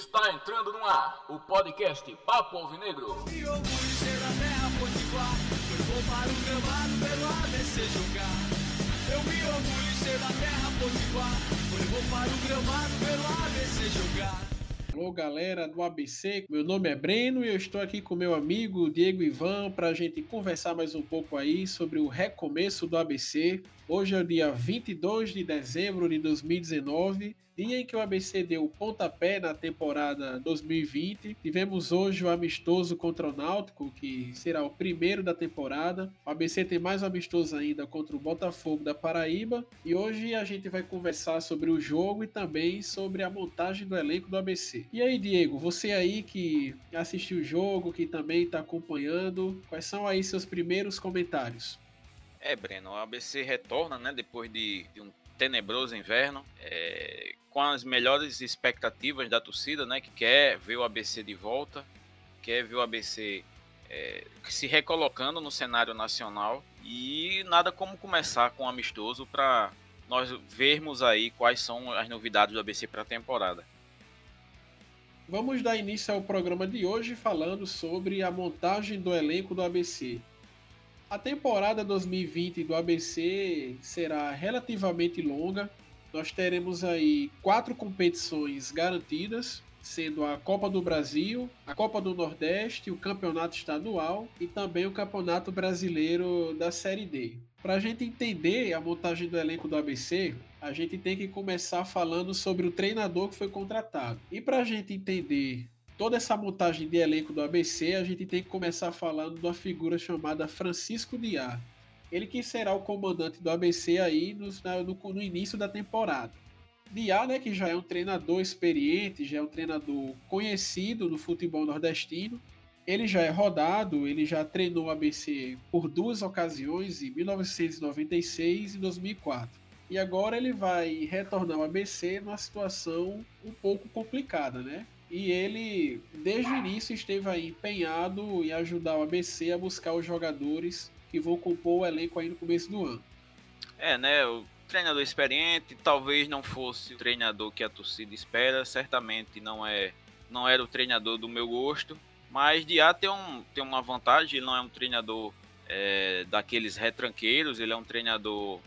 Está entrando no ar o podcast Papo Alvinegro. Orgulho ser da terra potiguar Foi bom para o gramado pelo ABC jogar Eu me orgulho ser da terra potiguar Foi bom para o gramado pelo ABC jogar Alô, galera do ABC. Meu nome é Breno e eu estou aqui com meu amigo Diego Ivan para a gente conversar mais um pouco aí sobre o recomeço do ABC. Hoje é o dia 22 de dezembro de 2019 dia em que o ABC deu o pontapé na temporada 2020. Tivemos hoje o amistoso contra o Náutico, que será o primeiro da temporada. O ABC tem mais um amistoso ainda contra o Botafogo da Paraíba. E hoje a gente vai conversar sobre o jogo e também sobre a montagem do elenco do ABC. E aí, Diego, você aí que assistiu o jogo, que também está acompanhando, quais são aí seus primeiros comentários? É, Breno, o ABC retorna, né, depois de, de um tenebroso inverno, é, com as melhores expectativas da torcida, né, que quer ver o ABC de volta, quer ver o ABC é, se recolocando no cenário nacional e nada como começar com um amistoso para nós vermos aí quais são as novidades do ABC para a temporada. Vamos dar início ao programa de hoje falando sobre a montagem do elenco do ABC. A temporada 2020 do ABC será relativamente longa. Nós teremos aí quatro competições garantidas, sendo a Copa do Brasil, a Copa do Nordeste, o Campeonato Estadual e também o Campeonato Brasileiro da Série D. Para a gente entender a montagem do elenco do ABC, a gente tem que começar falando sobre o treinador que foi contratado. E para a gente entender toda essa montagem de elenco do ABC, a gente tem que começar falando de uma figura chamada Francisco Diá. Ele que será o comandante do ABC aí no, no, no início da temporada. Diá, né, que já é um treinador experiente, já é um treinador conhecido no futebol nordestino. Ele já é rodado, ele já treinou o ABC por duas ocasiões, em 1996 e 2004. E agora ele vai retornar ao ABC numa situação um pouco complicada, né? E ele, desde o início, esteve aí empenhado em ajudar o ABC a buscar os jogadores que vão compor o elenco aí no começo do ano. É, né? O treinador experiente, talvez não fosse o treinador que a torcida espera, certamente não é não era o treinador do meu gosto, mas Diá tem, um, tem uma vantagem, ele não é um treinador é, daqueles retranqueiros, ele é um treinador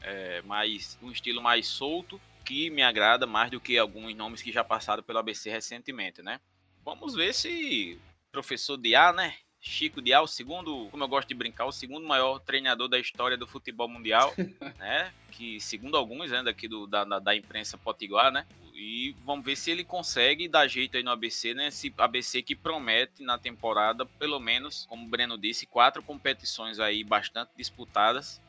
é, mais um estilo mais solto, que me agrada mais do que alguns nomes que já passaram pelo ABC recentemente, né? Vamos ver se professor Diá, né? Chico Diá, o segundo, como eu gosto de brincar, o segundo maior treinador da história do futebol mundial, né? Que segundo alguns, né, daqui do, da, da imprensa potiguar, né? E vamos ver se ele consegue dar jeito aí no ABC, né? Esse ABC que promete na temporada, pelo menos, como o Breno disse, quatro competições aí bastante disputadas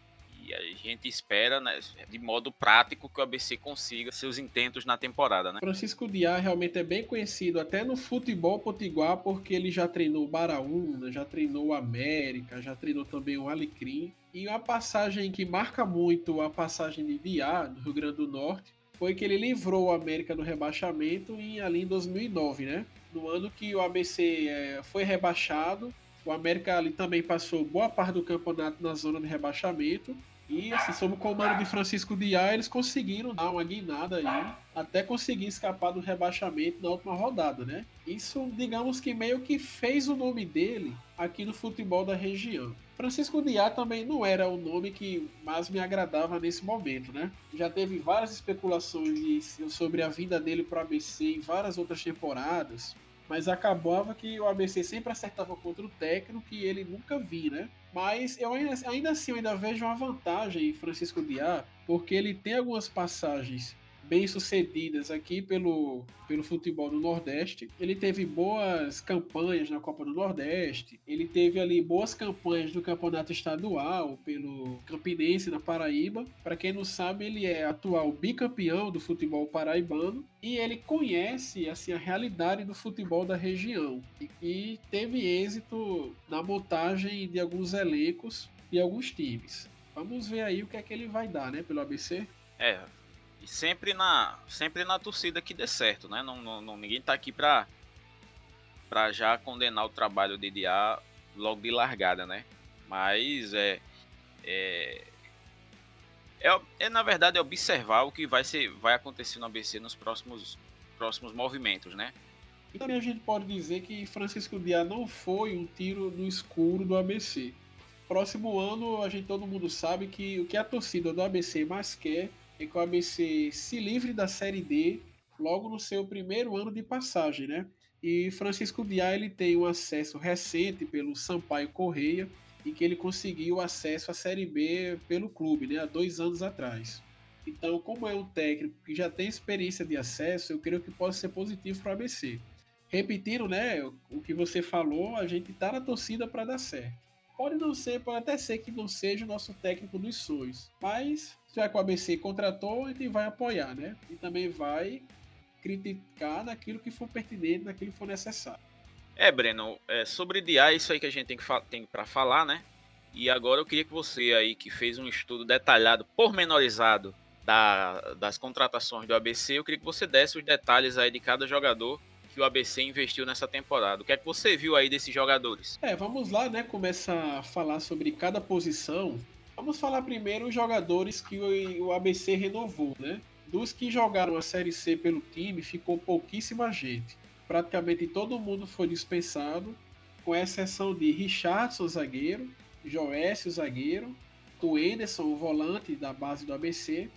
e a gente espera, né, de modo prático, que o ABC consiga seus intentos na temporada, né? Francisco Diá realmente é bem conhecido até no futebol potiguar, porque ele já treinou o Baraúna, já treinou o América, já treinou também o Alecrim. E uma passagem que marca muito a passagem de Diá, no Rio Grande do Norte, foi que ele livrou o América do rebaixamento em, ali em 2009, né? No ano que o ABC é, foi rebaixado, o América ali também passou boa parte do campeonato na zona de rebaixamento e assim, sob o comando de Francisco Diá, eles conseguiram dar uma guinada aí, até conseguir escapar do rebaixamento na última rodada, né? Isso, digamos que meio que fez o nome dele aqui no futebol da região. Francisco Diá também não era o nome que mais me agradava nesse momento, né? Já teve várias especulações sobre a vinda dele para o ABC em várias outras temporadas mas acabava que o ABC sempre acertava contra o técnico que ele nunca vi, né? Mas eu ainda, ainda assim eu ainda vejo uma vantagem em Francisco Diá, porque ele tem algumas passagens bem-sucedidas aqui pelo, pelo futebol do Nordeste. Ele teve boas campanhas na Copa do Nordeste, ele teve ali boas campanhas no Campeonato Estadual pelo Campinense na Paraíba. Para quem não sabe, ele é atual bicampeão do futebol paraibano e ele conhece assim a realidade do futebol da região e, e teve êxito na montagem de alguns elencos e alguns times. Vamos ver aí o que é que ele vai dar, né, pelo ABC. É, e sempre na, sempre na torcida que dê certo, né? Não, não, ninguém tá aqui pra, pra já condenar o trabalho de DA logo de largada, né? Mas é, é, é, é, na verdade é observar o que vai ser vai acontecer no ABC nos próximos próximos movimentos, né? E também a gente pode dizer que Francisco Diá não foi um tiro no escuro do ABC. Próximo ano, a gente todo mundo sabe que o que a torcida do ABC mais quer é que o ABC se livre da Série D logo no seu primeiro ano de passagem, né? E Francisco Diá ele tem um acesso recente pelo Sampaio Correia e que ele conseguiu acesso à Série B pelo clube, né, há dois anos atrás. Então, como é um técnico que já tem experiência de acesso, eu creio que pode ser positivo para o ABC. Repetindo, né, o que você falou, a gente está na torcida para dar certo. Pode não ser, pode até ser que não seja o nosso técnico dos sonhos, mas já que o ABC contratou, a gente vai apoiar, né? E também vai criticar naquilo que for pertinente, naquilo que for necessário. É, Breno, é, sobre DA, é isso aí que a gente tem, que tem para falar, né? E agora eu queria que você aí, que fez um estudo detalhado, pormenorizado da, das contratações do ABC, eu queria que você desse os detalhes aí de cada jogador que o ABC investiu nessa temporada. O que é que você viu aí desses jogadores? É, vamos lá, né? Começar a falar sobre cada posição. Vamos falar primeiro os jogadores que o, ABC renovou, né? Dos que jogaram a Série C pelo time, ficou pouquíssima gente praticamente todo mundo foi dispensado, com exceção de Richardson, zagueiro, Joécio, zagueiro, o o volante da base do ABC,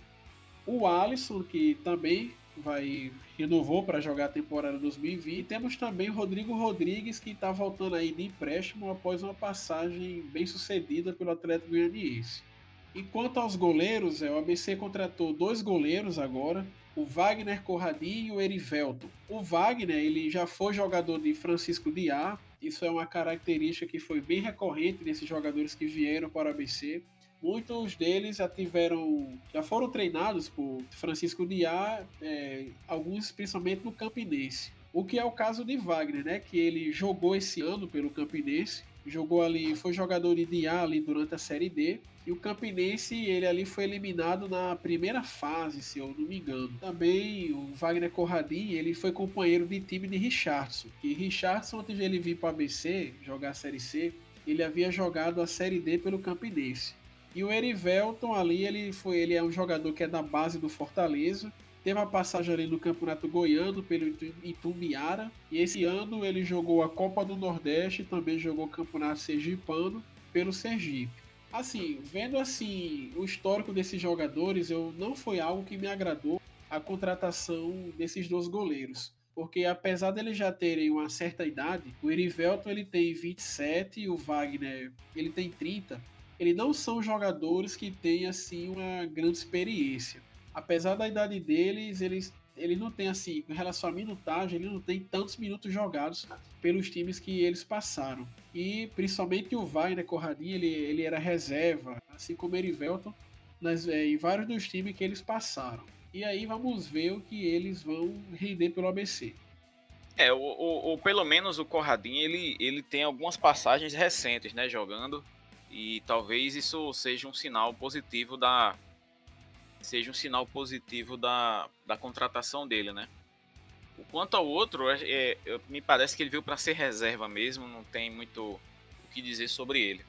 o Alisson, que também vai renovou para jogar a temporada 2020. E temos também o Rodrigo Rodrigues, que está voltando aí de empréstimo após uma passagem bem sucedida pelo Atlético Goianiense. E quanto aos goleiros, é, o ABC contratou dois goleiros agora, o Wagner Corradinho e o Erivelto. O Wagner, ele já foi jogador de Francisco Diá, isso é uma característica que foi bem recorrente nesses jogadores que vieram para o ABC. Muitos deles já tiveram, já foram treinados por Francisco Diá, é, alguns principalmente no Campinense. O que é o caso de Wagner, né? Que ele jogou esse ano pelo Campinense, jogou ali, foi jogador de Diá ali durante a Série D e o Campinense, ele ali foi eliminado na primeira fase, se eu não me engano. Também o Wagner Corradini, ele foi companheiro de time de Richardson. E Richardson, antes de ele vir para a ABC, jogar a Série C, ele havia jogado a Série D pelo Campinense. E o Erivelton ali, ele foi, ele é um jogador que é da base do Fortaleza. Teve uma passagem ali no Campeonato Goiano pelo Itumbiara. E esse ano ele jogou a Copa do Nordeste também jogou o Campeonato Sergipano pelo Sergipe. Assim, vendo assim o histórico desses jogadores, eu não foi algo que me agradou a contratação desses dois goleiros. Porque apesar deles já terem uma certa idade, o Erivelton ele tem 27 e o Wagner ele tem 30. Eles não são jogadores que têm assim uma grande experiência. Apesar da idade deles, eles ele não tem assim, em relação à minutagem, ele não tem tantos minutos jogados pelos times que eles passaram. E principalmente o Wagner Corradinha, ele, ele era reserva, assim como o Erivelton, nas, é, em vários dos times que eles passaram. E aí vamos ver o que eles vão render pelo ABC. É, ou, pelo menos o Corradinho, ele, ele tem algumas passagens recentes, né, jogando. E talvez isso seja um sinal positivo da, seja um sinal positivo da, da contratação dele, né? O quanto ao outro, é, é, me parece que ele veio para ser reserva mesmo, não tem muito o que dizer sobre ele.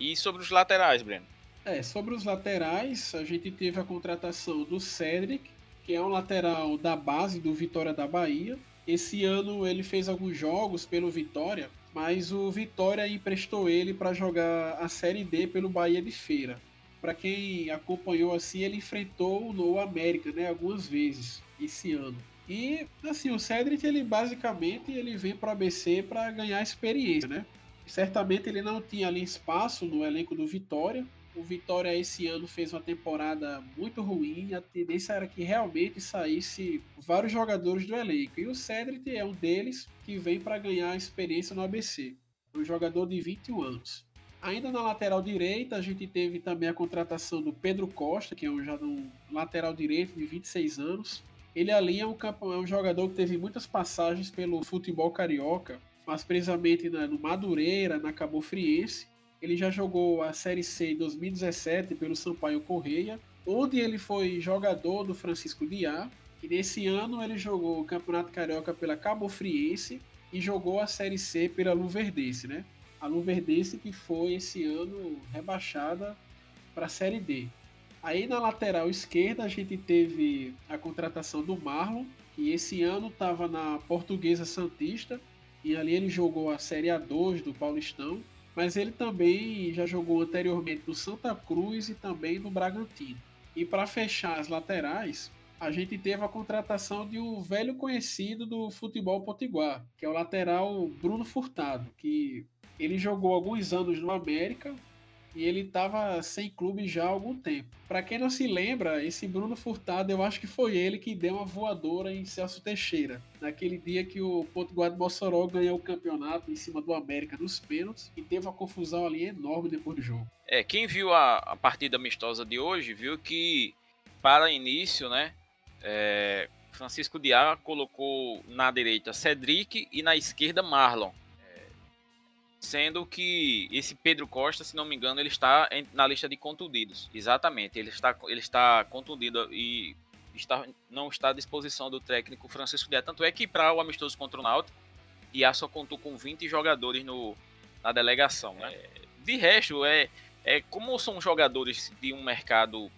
E sobre os laterais, Breno? É, sobre os laterais, a gente teve a contratação do Cedric, que é um lateral da base do Vitória da Bahia. Esse ano ele fez alguns jogos pelo Vitória, mas o Vitória emprestou ele para jogar a Série D pelo Bahia de Feira para quem acompanhou assim, ele enfrentou o América, né, algumas vezes esse ano. E assim, o Cedric ele basicamente ele vem para o ABC para ganhar experiência, né? Certamente ele não tinha ali espaço no elenco do Vitória. O Vitória esse ano fez uma temporada muito ruim, a tendência era que realmente saísse vários jogadores do elenco. E o Cedric é um deles que vem para ganhar experiência no ABC. Um jogador de 21 anos. Ainda na lateral direita, a gente teve também a contratação do Pedro Costa, que é um, já um lateral direito de 26 anos. Ele ali é um, é um jogador que teve muitas passagens pelo futebol carioca, mas precisamente no Madureira, na Cabo Friense. Ele já jogou a Série C em 2017 pelo Sampaio Correia, onde ele foi jogador do Francisco Diá. E nesse ano ele jogou o Campeonato Carioca pela Cabo Friense e jogou a Série C pela Luverdense, né? a Luverdense que foi esse ano rebaixada para a Série D. Aí na lateral esquerda a gente teve a contratação do Marlon, que esse ano estava na Portuguesa Santista, e ali ele jogou a Série A2 do Paulistão, mas ele também já jogou anteriormente no Santa Cruz e também no Bragantino. E para fechar as laterais, a gente teve a contratação de um velho conhecido do futebol potiguar, que é o lateral Bruno Furtado, que ele jogou alguns anos no América, e ele estava sem clube já há algum tempo. Para quem não se lembra, esse Bruno Furtado, eu acho que foi ele que deu uma voadora em Celso Teixeira, naquele dia que o Potiguar de Mossoró ganhou o campeonato em cima do América nos pênaltis e teve uma confusão ali enorme depois do jogo. É, quem viu a, a partida amistosa de hoje viu que para início, né, é, Francisco Diá colocou na direita Cedric e na esquerda Marlon sendo que esse Pedro Costa, se não me engano, ele está na lista de contundidos. Exatamente, ele está, ele está contundido e está, não está à disposição do técnico Francisco Dias. Tanto é que para o amistoso contra o Náutico, Diá só contou com 20 jogadores no, na delegação. Né? De resto, é, é como são jogadores de um mercado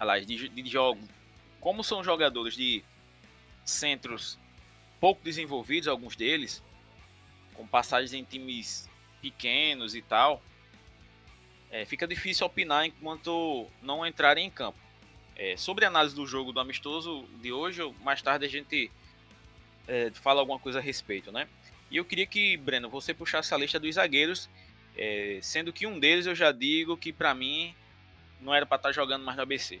aliás, de, de jogo, como são jogadores de centros pouco desenvolvidos, alguns deles, com passagens em times pequenos e tal, é, fica difícil opinar enquanto não entrarem em campo. É, sobre a análise do jogo do amistoso de hoje, mais tarde a gente é, fala alguma coisa a respeito, né? E eu queria que, Breno, você puxasse a lista dos zagueiros, é, sendo que um deles eu já digo que para mim não era para estar tá jogando mais no ABC.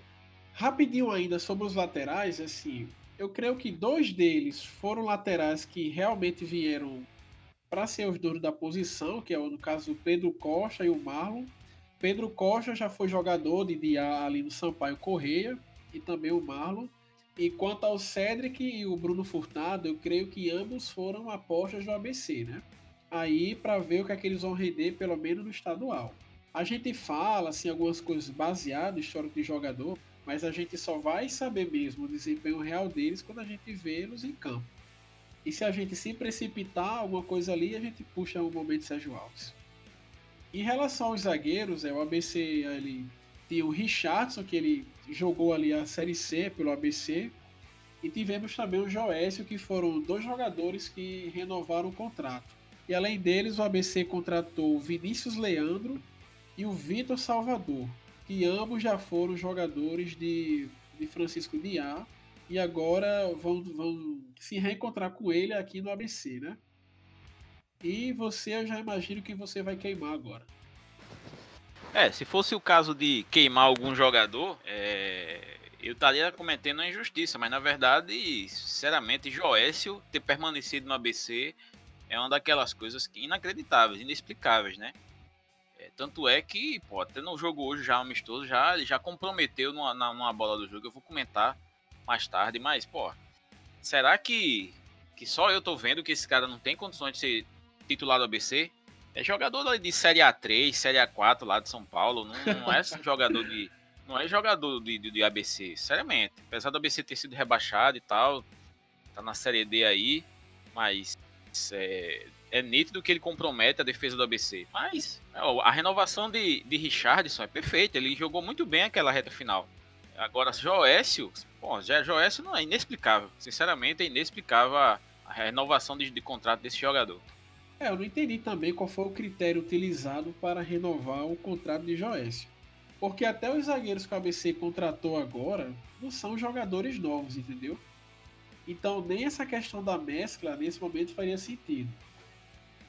Rapidinho ainda sobre os laterais, assim, eu creio que dois deles foram laterais que realmente vieram para ser os donos da posição, que é no caso o Pedro Costa e o Marlon. Pedro Costa já foi jogador de dia ali no Sampaio Correia e também o Marlon. E quanto ao Cedric e o Bruno Furtado, eu creio que ambos foram apostas do ABC, né? Aí para ver o que é que eles vão render, pelo menos no estadual. A gente fala assim algumas coisas baseadas no histórico de jogador, mas a gente só vai saber mesmo o desempenho real deles quando a gente vê-los em campo. E se a gente se precipitar alguma coisa ali, a gente puxa o momento Sérgio Alves. Em relação aos zagueiros, é, o ABC ele tinha o Richardson, que ele jogou ali a Série C pelo ABC. E tivemos também o Joécio, que foram dois jogadores que renovaram o contrato. E além deles, o ABC contratou o Vinícius Leandro e o Vitor Salvador, que ambos já foram jogadores de, de Francisco Diá e agora vão, vão se reencontrar com ele aqui no ABC, né? E você, eu já imagino que você vai queimar agora. É, se fosse o caso de queimar algum jogador, é, eu estaria cometendo uma injustiça, mas na verdade, sinceramente, Joécio ter permanecido no ABC é uma daquelas coisas inacreditáveis, inexplicáveis, né? É, tanto é que, pô, até no jogo hoje já amistoso, já, ele já comprometeu numa, numa bola do jogo, eu vou comentar mais tarde, mas, pô, será que, que só eu tô vendo que esse cara não tem condições de ser titular do ABC? É jogador de Série A3, Série A4 lá de São Paulo, não, não é jogador de. Não é jogador de, de, de, ABC, seriamente. Apesar do ABC ter sido rebaixado e tal, tá na Série D aí, mas é, é nítido que ele compromete a defesa do ABC. Mas ó, a renovação de, de Richardson é perfeita, ele jogou muito bem aquela reta final. Agora, Joécio, bom, já Joécio não é inexplicável. Sinceramente, é inexplicável a, a renovação de, de contrato desse jogador. É, eu não entendi também qual foi o critério utilizado para renovar o contrato de Joécio. Porque até os zagueiros que o ABC contratou agora não são jogadores novos, entendeu? Então nem essa questão da mescla nesse momento faria sentido.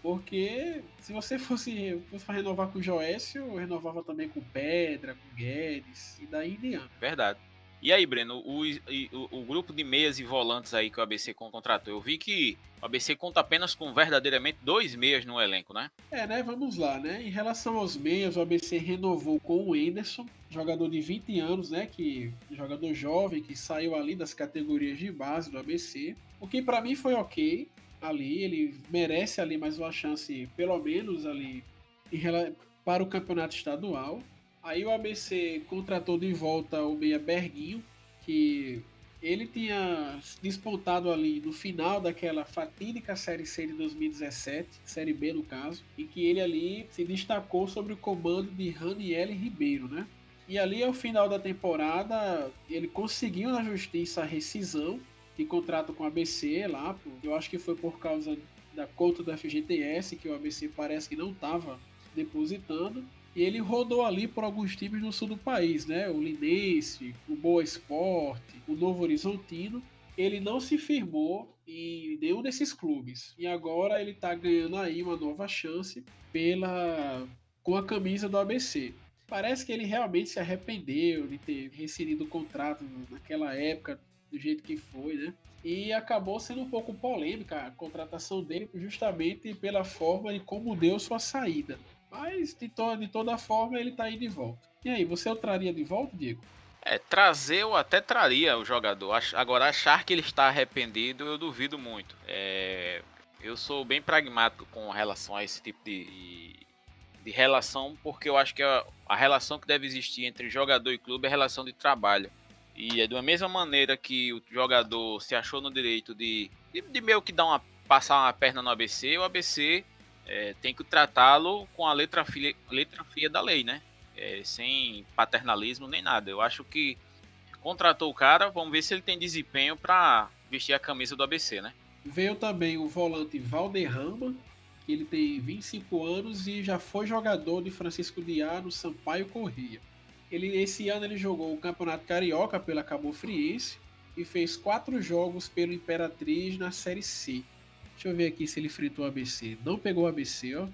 Porque se você fosse, fosse renovar com o Joécio, renovava também com Pedra, com Guedes, e daí em diante. Verdade. E aí, Breno, o, o, o, grupo de meias e volantes aí que o ABC contratou, eu vi que o ABC conta apenas com verdadeiramente dois meias no elenco, né? É, né? Vamos lá, né? Em relação aos meias, o ABC renovou com o Enderson, jogador de 20 anos, né? Que jogador jovem que saiu ali das categorias de base do ABC. O que para mim foi ok ali, ele merece ali mais uma chance, pelo menos ali, para o campeonato estadual. Aí o ABC contratou de volta o meia Berguinho, que ele tinha despontado ali no final daquela fatídica Série C de 2017, Série B no caso, em que ele ali se destacou sobre o comando de Raniel Ribeiro, né? E ali ao final da temporada ele conseguiu na justiça a rescisão de contrato com o ABC lá, eu acho que foi por causa da conta do FGTS que o ABC parece que não estava depositando. E ele rodou ali por alguns times no sul do país, né? O Linense, o Boa Esporte, o Novo Horizontino. Ele não se firmou em nenhum desses clubes. E agora ele está ganhando aí uma nova chance pela com a camisa do ABC. Parece que ele realmente se arrependeu de ter rescindido o contrato naquela época, do jeito que foi, né? E acabou sendo um pouco polêmica a contratação dele, justamente pela forma de como deu sua saída. Mas de, to de toda forma ele tá aí de volta. E aí, você o traria de volta, Diego? É, trazer eu até traria o jogador. Agora, achar que ele está arrependido, eu duvido muito. É, eu sou bem pragmático com relação a esse tipo de, de relação, porque eu acho que a, a relação que deve existir entre jogador e clube é relação de trabalho. E é da mesma maneira que o jogador se achou no direito de, de, de meio que dar uma, passar uma perna no ABC, o ABC é, tem que tratá-lo com a letra fria, letra fria da lei, né? É, sem paternalismo nem nada. Eu acho que contratou o cara, vamos ver se ele tem desempenho para vestir a camisa do ABC, né? Veio também o volante Valderrama, que ele tem 25 anos e já foi jogador de Francisco Diá no Sampaio Corrêa. Ele, esse ano ele jogou o Campeonato Carioca pela Cabo Friense e fez quatro jogos pelo Imperatriz na Série C. Deixa eu ver aqui se ele fritou o ABC. Não pegou o ABC, ó.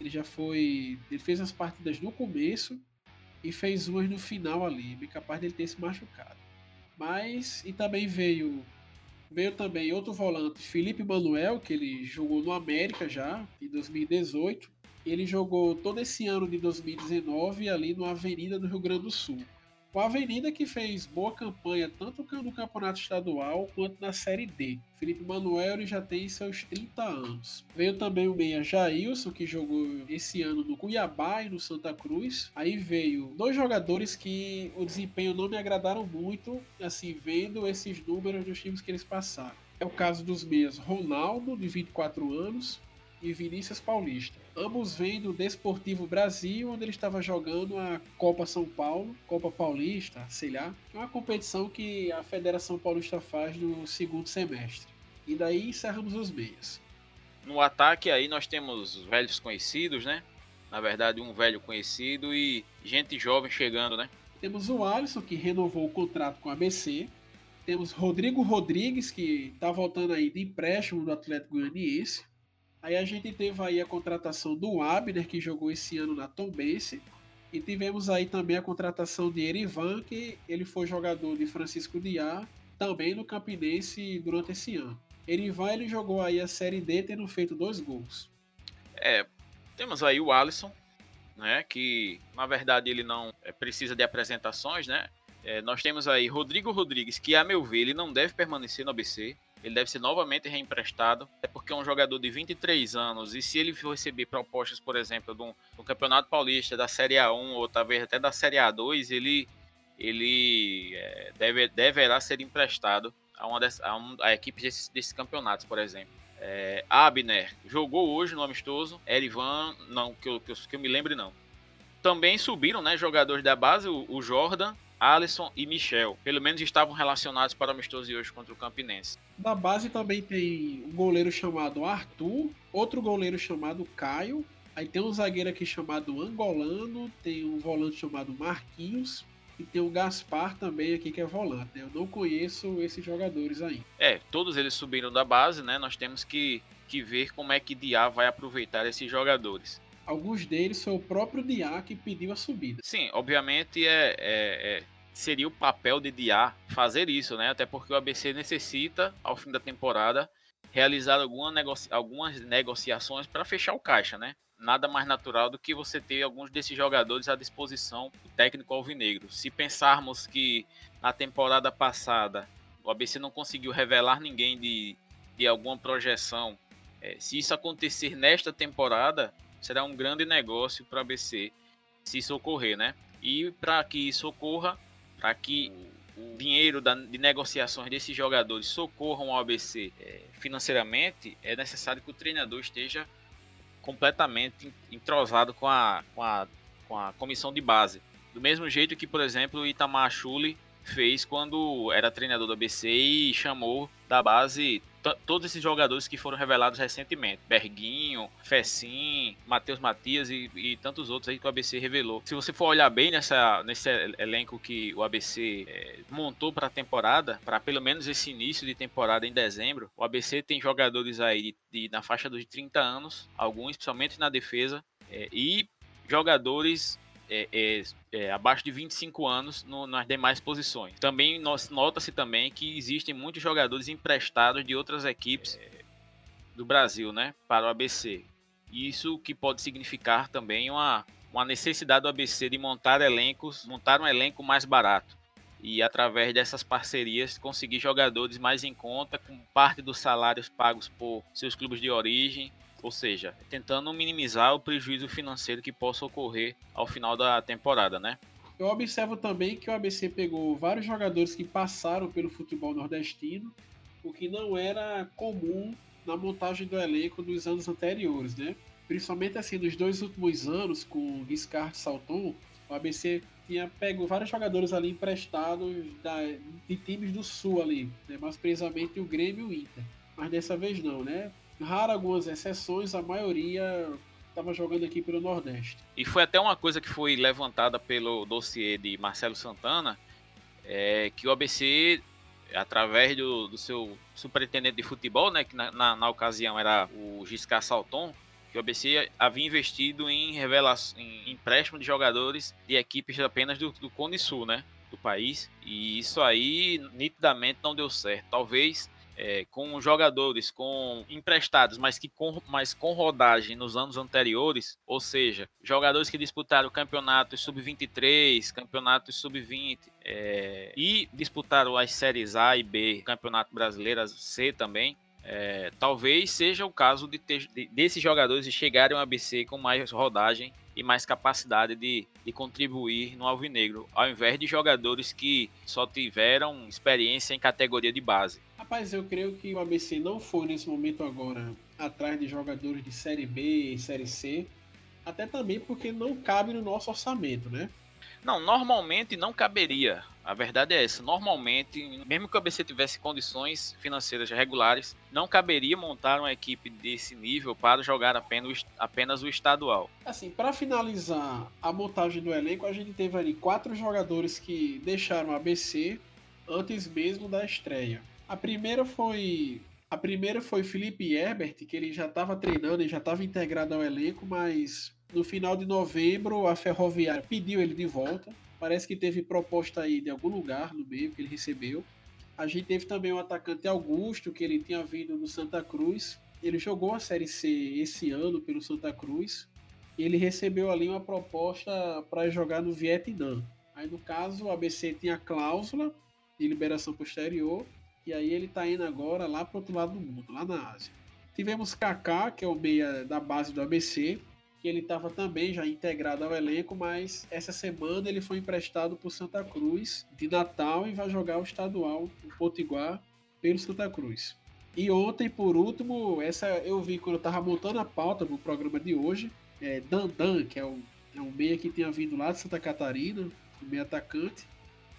Ele já foi. Ele fez as partidas no começo e fez umas no final ali. Bem capaz dele ter se machucado. Mas. E também veio. Veio também outro volante, Felipe Manuel, que ele jogou no América já, em 2018. Ele jogou todo esse ano de 2019 ali no Avenida do Rio Grande do Sul. O Avenida que fez boa campanha tanto no campeonato estadual quanto na Série D. Felipe Manuel já tem seus 30 anos. Veio também o meia Jailson, que jogou esse ano no Cuiabá e no Santa Cruz. Aí veio dois jogadores que o desempenho não me agradaram muito, assim, vendo esses números dos times que eles passaram. É o caso dos meias Ronaldo, de 24 anos, e Vinícius Paulista. Ambos vêm do Desportivo Brasil, onde ele estava jogando a Copa São Paulo, Copa Paulista, sei lá, é uma competição que a Federação Paulista faz no segundo semestre. E daí encerramos os meias. No ataque aí nós temos velhos conhecidos, né? Na verdade, um velho conhecido e gente jovem chegando, né? Temos o Alisson, que renovou o contrato com a ABC. Temos Rodrigo Rodrigues, que está voltando aí de empréstimo do Atlético Goianiense. Aí a gente teve aí a contratação do Abner, que jogou esse ano na Tombense. E tivemos aí também a contratação de Erivan, que ele foi jogador de Francisco Diá, também no Campinense durante esse ano. Erivan ele jogou aí a Série D, tendo feito dois gols. É, temos aí o Alisson, né, que na verdade ele não é, precisa de apresentações, né? É, nós temos aí Rodrigo Rodrigues, que a meu ver ele não deve permanecer no ABC ele deve ser novamente reemprestado, é porque é um jogador de 23 anos e se ele for receber propostas, por exemplo, do, do Campeonato Paulista, da Série A1 ou talvez até da Série A2, ele, ele é, deve, deverá ser emprestado a uma, das, a, um, a equipe desses, desses campeonatos, por exemplo. É, Abner jogou hoje no amistoso, Erivan, não, que eu, que eu, que eu me lembre não. Também subiram né, jogadores da base, o, o Jordan Alisson e Michel. Pelo menos estavam relacionados para o amistoso de hoje contra o Campinense. Da base também tem um goleiro chamado Arthur, outro goleiro chamado Caio. Aí tem um zagueiro aqui chamado Angolano, tem um volante chamado Marquinhos e tem o Gaspar também aqui que é volante. Né? Eu não conheço esses jogadores ainda. É, todos eles subiram da base, né? Nós temos que, que ver como é que Diá vai aproveitar esses jogadores alguns deles foi o próprio Diá que pediu a subida. Sim, obviamente é, é, é, seria o papel de Diá fazer isso, né? Até porque o ABC necessita, ao fim da temporada, realizar alguma algumas negociações para fechar o caixa, né? Nada mais natural do que você ter alguns desses jogadores à disposição do técnico alvinegro. Se pensarmos que na temporada passada o ABC não conseguiu revelar ninguém de, de alguma projeção, é, se isso acontecer nesta temporada, será um grande negócio para a ABC se socorrer, né? E para que isso ocorra, para que o dinheiro da, de negociações desses jogadores socorram ao ABC é, financeiramente, é necessário que o treinador esteja completamente entrosado com a, com a, com a comissão de base. Do mesmo jeito que, por exemplo, o Itamar Chuli fez quando era treinador do ABC e chamou da base todos esses jogadores que foram revelados recentemente. Berguinho, Fecim, Matheus Matias e, e, tantos outros aí que o ABC revelou. Se você for olhar bem nessa, nesse elenco que o ABC é, montou para a temporada, para pelo menos esse início de temporada em dezembro, o ABC tem jogadores aí de, de, na faixa dos 30 anos, alguns, principalmente na defesa, é, e jogadores é, é, é, abaixo de 25 anos no, nas demais posições. Também nota-se também que existem muitos jogadores emprestados de outras equipes do Brasil, né, para o ABC. Isso que pode significar também uma, uma necessidade do ABC de montar elencos, montar um elenco mais barato e através dessas parcerias conseguir jogadores mais em conta com parte dos salários pagos por seus clubes de origem ou seja, tentando minimizar o prejuízo financeiro que possa ocorrer ao final da temporada, né? Eu observo também que o ABC pegou vários jogadores que passaram pelo futebol nordestino, o que não era comum na montagem do elenco dos anos anteriores, né? Principalmente assim, nos dois últimos anos, com Giscard e Salton, o ABC tinha pego vários jogadores ali emprestados da, de times do Sul ali, né? mais precisamente o Grêmio e o Inter. Mas dessa vez não, né? Raro algumas exceções, a maioria estava jogando aqui pelo Nordeste. E foi até uma coisa que foi levantada pelo dossiê de Marcelo Santana, é, que o ABC, através do, do seu superintendente de futebol, né, que na, na, na, ocasião era o Giscard Salton, que o ABC havia investido em, em empréstimo de jogadores de equipes apenas do, do Cone Sul, né, do país. E isso aí nitidamente não deu certo. Talvez é, com jogadores com emprestados, mas que com, mas com rodagem nos anos anteriores, ou seja, jogadores que disputaram campeonatos sub-23, campeonatos sub-20 é, e disputaram as séries A e B, campeonato brasileiro C também. É, talvez seja o caso de ter, de, desses jogadores chegarem ao ABC com mais rodagem e mais capacidade de, de contribuir no Alvinegro, ao invés de jogadores que só tiveram experiência em categoria de base. Rapaz, eu creio que o ABC não foi nesse momento agora atrás de jogadores de Série B e Série C, até também porque não cabe no nosso orçamento, né? Não, normalmente não caberia. A verdade é essa. Normalmente, mesmo que o ABC tivesse condições financeiras regulares, não caberia montar uma equipe desse nível para jogar apenas, o estadual. Assim, para finalizar a montagem do elenco, a gente teve ali quatro jogadores que deixaram o ABC antes mesmo da estreia. A primeira foi a primeira foi Felipe Herbert, que ele já estava treinando e já estava integrado ao elenco, mas no final de novembro a Ferroviária pediu ele de volta. Parece que teve proposta aí de algum lugar no meio que ele recebeu. A gente teve também o atacante Augusto, que ele tinha vindo do Santa Cruz. Ele jogou a Série C esse ano pelo Santa Cruz. Ele recebeu ali uma proposta para jogar no Vietnã. Aí no caso o ABC tinha cláusula de liberação posterior e aí ele tá indo agora lá pro outro lado do mundo, lá na Ásia. Tivemos Kaká, que é o meia da base do ABC, que ele estava também já integrado ao elenco, mas essa semana ele foi emprestado por Santa Cruz de Natal e vai jogar o estadual, o Potiguar, pelo Santa Cruz. E ontem, por último, essa eu vi quando eu estava montando a pauta do programa de hoje, é Dandan, que é um, é um meia que tinha vindo lá de Santa Catarina, um meia atacante,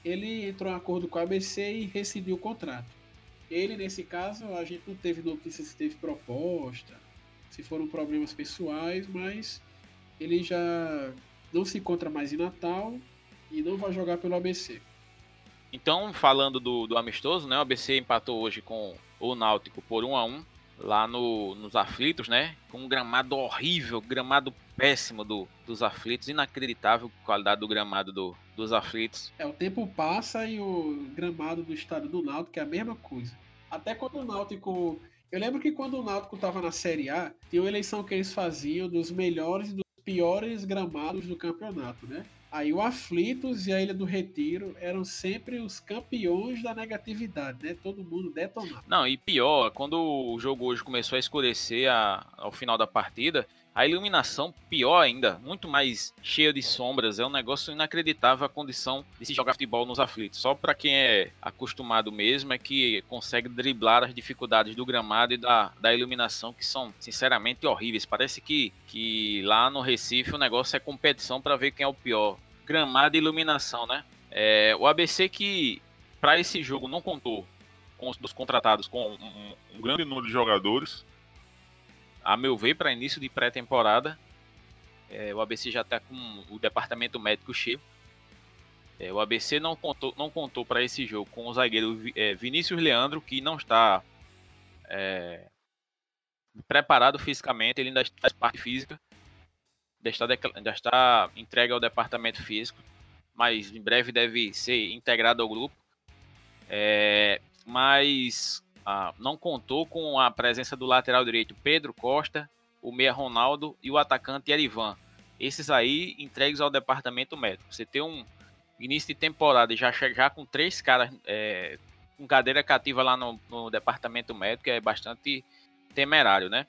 ele entrou em acordo com a ABC e rescindiu o contrato. Ele, nesse caso, a gente não teve notícia se teve proposta, se foram problemas pessoais, mas ele já não se encontra mais em Natal e não vai jogar pelo ABC. Então, falando do, do amistoso, né? O ABC empatou hoje com o Náutico por 1 a 1 lá no, nos aflitos, né? Com um gramado horrível, gramado péssimo do, dos aflitos, inacreditável qualidade do gramado do, dos aflitos. É, o tempo passa e o gramado do estádio do Náutico é a mesma coisa. Até quando o Náutico. Eu lembro que quando o Náutico estava na Série A, tinha uma eleição que eles faziam dos melhores e dos piores gramados do campeonato, né? Aí o Aflitos e a Ilha do Retiro eram sempre os campeões da negatividade, né? Todo mundo detonado. Não, e pior, quando o jogo hoje começou a escurecer a, ao final da partida, a iluminação, pior ainda, muito mais cheia de sombras. É um negócio inacreditável a condição de se jogar futebol nos aflitos. Só para quem é acostumado mesmo é que consegue driblar as dificuldades do gramado e da, da iluminação, que são sinceramente horríveis. Parece que, que lá no Recife o negócio é competição para ver quem é o pior. Gramado e iluminação, né? É, o ABC que, para esse jogo, não contou com os dos contratados com um, um grande número de jogadores. A meu ver, para início de pré-temporada, é, o ABC já está com o departamento médico cheio. É, o ABC não contou, não contou para esse jogo com o zagueiro é, Vinícius Leandro, que não está é, preparado fisicamente, ele ainda faz parte física, ainda está, ainda está entregue ao departamento físico, mas em breve deve ser integrado ao grupo. É, mas ah, não contou com a presença do lateral direito Pedro Costa, o meia Ronaldo e o atacante Erivan. Esses aí entregues ao departamento médico. Você tem um início de temporada já, já com três caras é, com cadeira cativa lá no, no departamento médico é bastante temerário, né?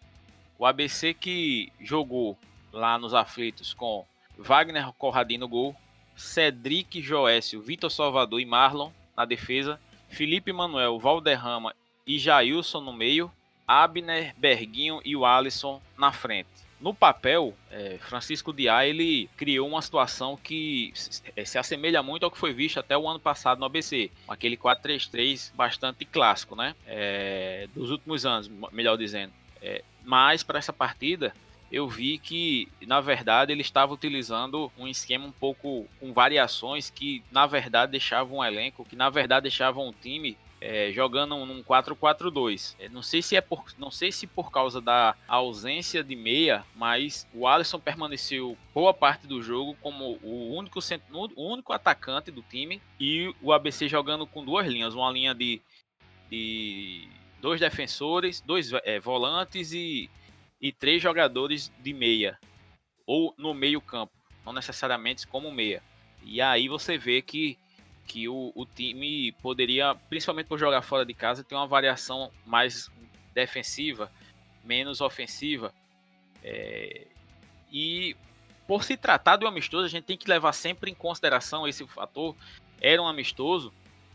O ABC que jogou lá nos aflitos com Wagner Corradino gol, Cedric Joécio, Vitor Salvador e Marlon na defesa, Felipe Manuel, Valderrama e Jailson no meio, Abner, Berguinho e o Alisson na frente. No papel, é, Francisco Diá ele criou uma situação que é, se assemelha muito ao que foi visto até o ano passado no ABC, aquele 4-3-3 bastante clássico, né? É, dos últimos anos, melhor dizendo. É, mas para essa partida eu vi que, na verdade, ele estava utilizando um esquema um pouco com variações que, na verdade, deixavam um elenco, que, na verdade, deixavam um time é, jogando num 4-4-2. É, não sei se é por, não sei se por causa da ausência de meia, mas o Alisson permaneceu boa parte do jogo como o único, o único atacante do time e o ABC jogando com duas linhas, uma linha de, de dois defensores, dois é, volantes e e três jogadores de meia ou no meio campo, não necessariamente como meia. E aí você vê que, que o, o time poderia, principalmente por jogar fora de casa, ter uma variação mais defensiva, menos ofensiva. É, e por se tratar de um amistoso, a gente tem que levar sempre em consideração esse fator. Era um amistoso.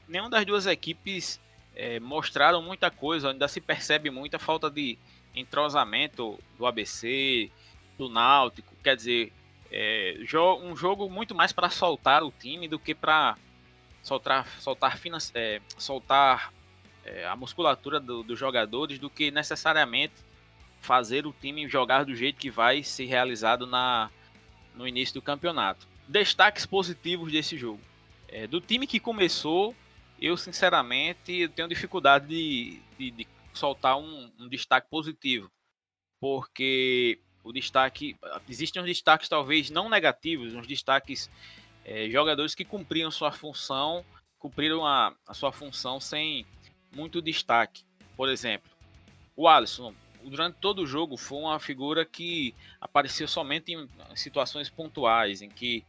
Nenhuma das duas equipes é, mostraram muita coisa, ainda se percebe muita falta de, entrosamento do ABC, do Náutico, quer dizer, é, um jogo muito mais para soltar o time do que para soltar, soltar, é, soltar é, a musculatura do, dos jogadores do que necessariamente fazer o time jogar do jeito que vai ser realizado na, no início do campeonato. Destaques positivos desse jogo. É, do time que começou, eu sinceramente tenho dificuldade de, de, de soltar um, um destaque positivo, porque o destaque existem uns destaques talvez não negativos, uns destaques é, jogadores que cumpriram sua função, cumpriram a, a sua função sem muito destaque. Por exemplo, o Alisson durante todo o jogo foi uma figura que apareceu somente em situações pontuais, em que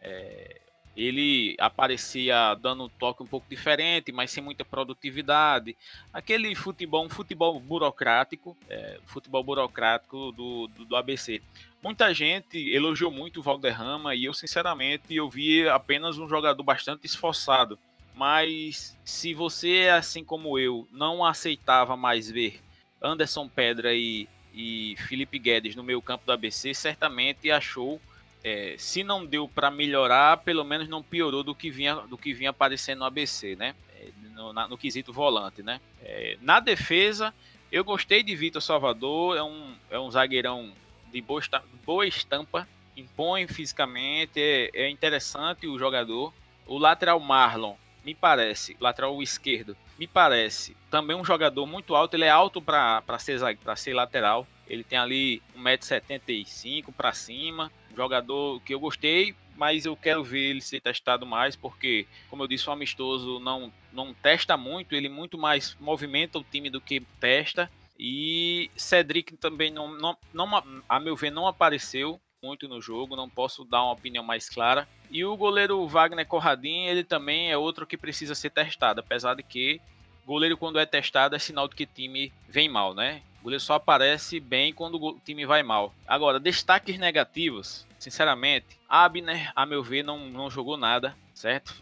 é, ele aparecia dando um toque um pouco diferente, mas sem muita produtividade. Aquele futebol, um futebol burocrático, é, futebol burocrático do, do, do, ABC. Muita gente elogiou muito o Valderrama e eu, sinceramente, eu vi apenas um jogador bastante esforçado. Mas se você, assim como eu, não aceitava mais ver Anderson Pedra e, e Felipe Guedes no meio campo do ABC, certamente achou é, se não deu para melhorar, pelo menos não piorou do que vinha, do que vinha aparecendo no ABC, né? É, no, na, no quesito volante, né? É, na defesa, eu gostei de Vitor Salvador, é um, é um zagueirão de boa, boa estampa, impõe fisicamente, é, é interessante o jogador. O lateral Marlon, me parece, lateral esquerdo, me parece também um jogador muito alto, ele é alto para ser, ser lateral, ele tem ali 1,75m para cima, jogador que eu gostei, mas eu quero ver ele ser testado mais, porque, como eu disse, o amistoso não, não testa muito, ele muito mais movimenta o time do que testa. E Cedric também, não, não, não, a meu ver, não apareceu muito no jogo, não posso dar uma opinião mais clara. E o goleiro Wagner Corradinho, ele também é outro que precisa ser testado, apesar de que goleiro quando é testado é sinal de que time vem mal, né? O goleiro só aparece bem quando o time vai mal. Agora, destaques negativos. Sinceramente, Abner, a meu ver, não, não jogou nada, certo?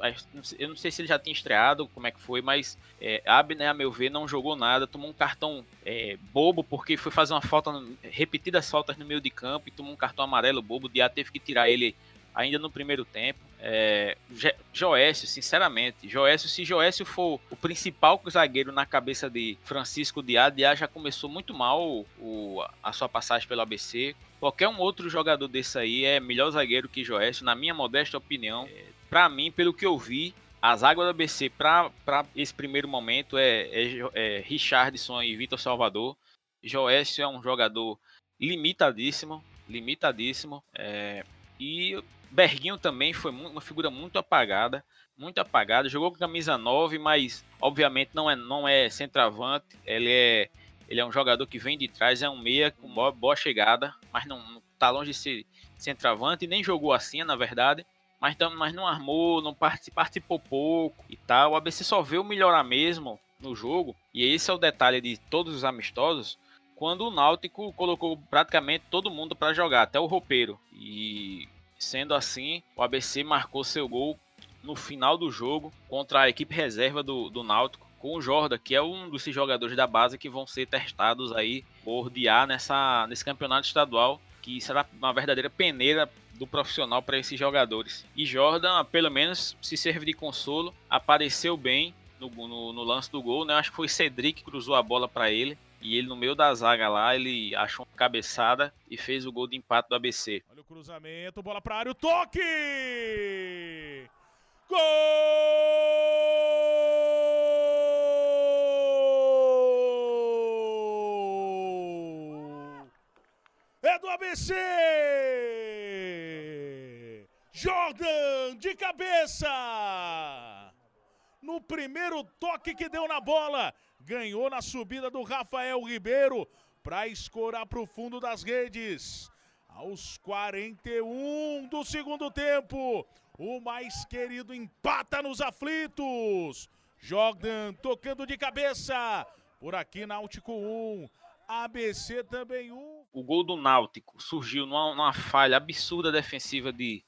Eu não sei se ele já tinha estreado, como é que foi, mas é, Abner, a meu ver, não jogou nada. Tomou um cartão é, bobo porque foi fazer uma falta, repetidas faltas no meio de campo e tomou um cartão amarelo bobo. O Diá teve que tirar ele ainda no primeiro tempo. É, Joécio, sinceramente, Joécio, se Joécio for o principal zagueiro na cabeça de Francisco Diá, Diá já começou muito mal o, a sua passagem pelo ABC. Qualquer um outro jogador desse aí é melhor zagueiro que Joécio, na minha modesta opinião. É, para mim, pelo que eu vi, as águas do ABC para esse primeiro momento é, é, é Richardson e Vitor Salvador. Joécio é um jogador limitadíssimo, limitadíssimo. É, e Berguinho também foi uma figura muito apagada, muito apagada. Jogou com camisa 9, mas obviamente não é, não é centroavante. Ele é, ele é um jogador que vem de trás, é um meia com boa, boa chegada, mas não, não tá longe de ser centroavante, nem jogou assim, na verdade. Mas, mas não armou, não participou pouco e tal. O ABC só veio melhorar mesmo no jogo. E esse é o detalhe de todos os amistosos quando o Náutico colocou praticamente todo mundo para jogar, até o roupeiro. E sendo assim, o ABC marcou seu gol no final do jogo contra a equipe reserva do, do Náutico, com o Jorda, que é um dos jogadores da base que vão ser testados aí por DA nessa, nesse campeonato estadual, que será uma verdadeira peneira do profissional para esses jogadores. E Jordan, pelo menos, se serve de consolo, apareceu bem no, no, no lance do gol, né? Acho que foi Cedric que cruzou a bola para ele e ele, no meio da zaga lá, ele achou uma cabeçada e fez o gol de empate do ABC. Olha o cruzamento, bola para área, o toque! Gol! É do ABC! Jordan de cabeça! No primeiro toque que deu na bola, ganhou na subida do Rafael Ribeiro para escorar para o fundo das redes. Aos 41 do segundo tempo, o mais querido empata nos aflitos. Jordan tocando de cabeça. Por aqui, Náutico 1, ABC também 1. O gol do Náutico surgiu numa, numa falha absurda defensiva de,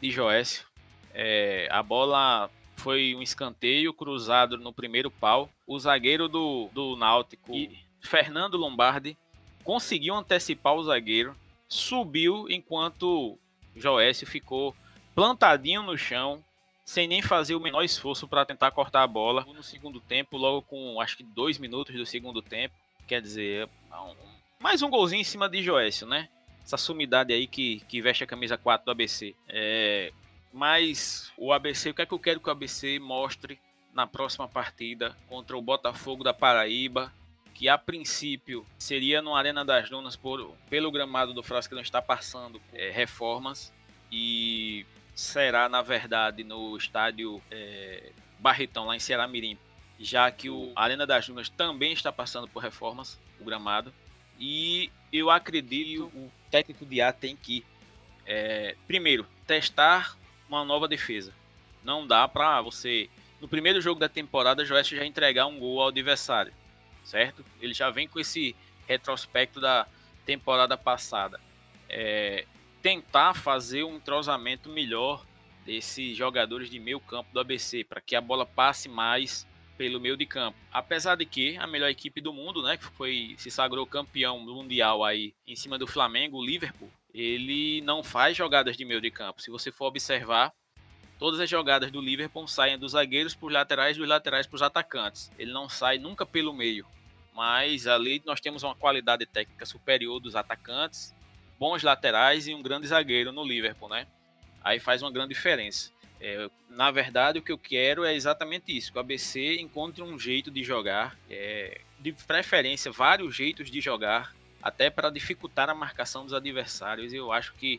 de Joécio. É, a bola foi um escanteio cruzado no primeiro pau. O zagueiro do, do Náutico, e Fernando Lombardi, conseguiu antecipar o zagueiro, subiu enquanto Joécio ficou plantadinho no chão, sem nem fazer o menor esforço para tentar cortar a bola. No segundo tempo, logo com acho que dois minutos do segundo tempo, quer dizer, mais um golzinho em cima de Joécio, né? Essa sumidade aí que, que veste a camisa 4 do ABC. É, mas o ABC, o que é que eu quero que o ABC mostre na próxima partida contra o Botafogo da Paraíba, que a princípio seria no Arena das Dunas por, pelo gramado do Frasco que não está passando é, reformas e será na verdade no estádio é, Barretão lá em Ceará Mirim, já que o Arena das Dunas também está passando por reformas, o gramado. E eu acredito que o técnico de A tem que é, primeiro testar uma nova defesa. Não dá para você, no primeiro jogo da temporada, Joeste já entregar um gol ao adversário, certo? Ele já vem com esse retrospecto da temporada passada. É, tentar fazer um entrosamento melhor desses jogadores de meio campo do ABC, para que a bola passe mais pelo meio de campo. Apesar de que a melhor equipe do mundo, né, que foi se sagrou campeão mundial aí em cima do Flamengo, o Liverpool, ele não faz jogadas de meio de campo. Se você for observar, todas as jogadas do Liverpool saem dos zagueiros para os laterais, dos laterais para os atacantes. Ele não sai nunca pelo meio. Mas ali nós temos uma qualidade técnica superior dos atacantes, bons laterais e um grande zagueiro no Liverpool, né? Aí faz uma grande diferença. É, na verdade, o que eu quero é exatamente isso: que o ABC encontre um jeito de jogar, é, de preferência, vários jeitos de jogar até para dificultar a marcação dos adversários. Eu acho que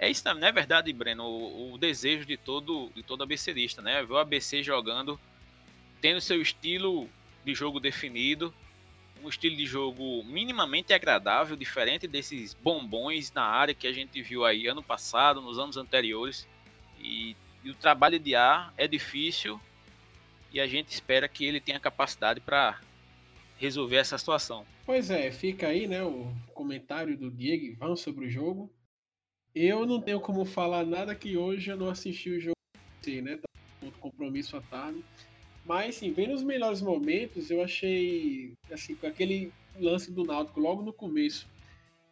é isso, não é verdade, Breno? O, o desejo de todo de todo ABCista, né? Ver o ABC jogando, tendo seu estilo de jogo definido, um estilo de jogo minimamente agradável, diferente desses bombons na área que a gente viu aí ano passado, nos anos anteriores. E, e o trabalho de A é difícil e a gente espera que ele tenha capacidade para resolver essa situação. Pois é, fica aí, né, o comentário do Diego Ivan sobre o jogo. Eu não tenho como falar nada que hoje eu não assisti o jogo, né, tá com compromisso à tarde. Mas, sim, vendo os melhores momentos, eu achei, assim, com aquele lance do Náutico logo no começo,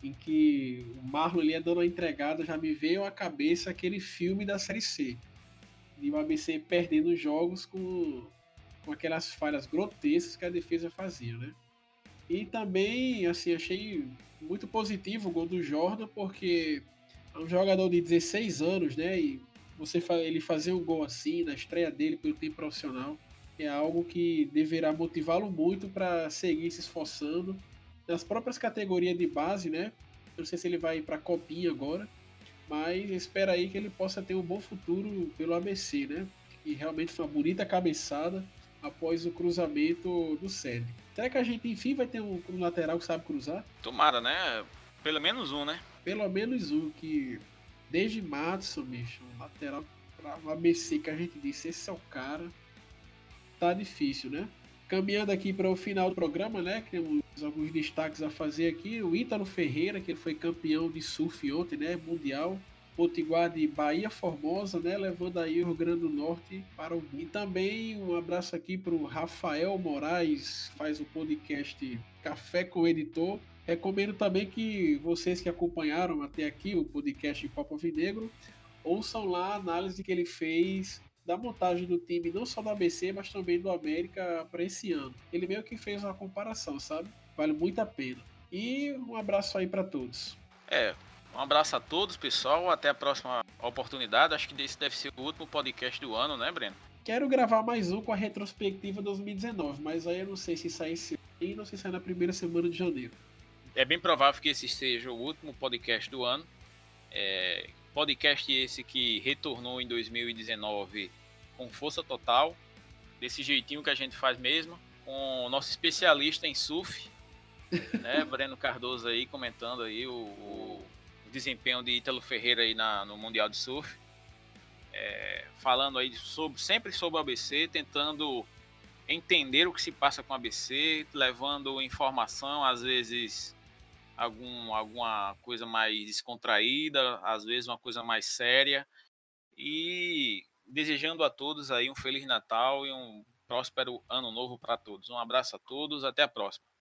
em que o Marlon ia dando a entregada, já me veio à cabeça aquele filme da Série C. de o ABC perdendo jogos com, com aquelas falhas grotescas que a defesa fazia, né? E também, assim, achei muito positivo o gol do Jordan, porque é um jogador de 16 anos, né? E você ele fazer um gol assim na estreia dele pelo time profissional é algo que deverá motivá-lo muito para seguir se esforçando nas próprias categorias de base, né? Eu não sei se ele vai para a Copinha agora, mas espera aí que ele possa ter um bom futuro pelo ABC, né? E realmente foi uma bonita cabeçada após o cruzamento do Sede. Será que a gente enfim vai ter um, um lateral que sabe cruzar? Tomara, né? Pelo menos um, né? Pelo menos um, que desde Matson, bicho, lateral para o ABC que a gente disse, esse é o cara. Tá difícil, né? Caminhando aqui para o final do programa, né? Temos alguns destaques a fazer aqui. O Ítalo Ferreira, que ele foi campeão de surf ontem, né? Mundial. Potiguar de Bahia Formosa, né? Levando aí o Rio Grande do Norte para o. E também um abraço aqui para o Rafael Moraes, faz o podcast Café com o Editor. Recomendo também que vocês que acompanharam até aqui o podcast Copa Vinegro ouçam lá a análise que ele fez da montagem do time, não só do ABC, mas também do América para esse ano. Ele meio que fez uma comparação, sabe? Vale muito a pena. E um abraço aí para todos. É, um abraço a todos, pessoal. Até a próxima oportunidade. Acho que esse deve ser o último podcast do ano, né, Breno? Quero gravar mais um com a retrospectiva 2019, mas aí eu não sei se sai esse e não sei se sai na primeira semana de janeiro. É bem provável que esse seja o último podcast do ano. É, Podcast esse que retornou em 2019 com força total, desse jeitinho que a gente faz mesmo, com o nosso especialista em surf, né, Breno Cardoso aí comentando aí o, o desempenho de Ítalo Ferreira aí na, no Mundial de Surf. É, falando aí sobre, sempre sobre o ABC, tentando entender o que se passa com o ABC, levando informação, às vezes algum, alguma coisa mais descontraída, às vezes uma coisa mais séria. E desejando a todos aí um Feliz Natal e um próspero ano novo para todos. Um abraço a todos, até a próxima.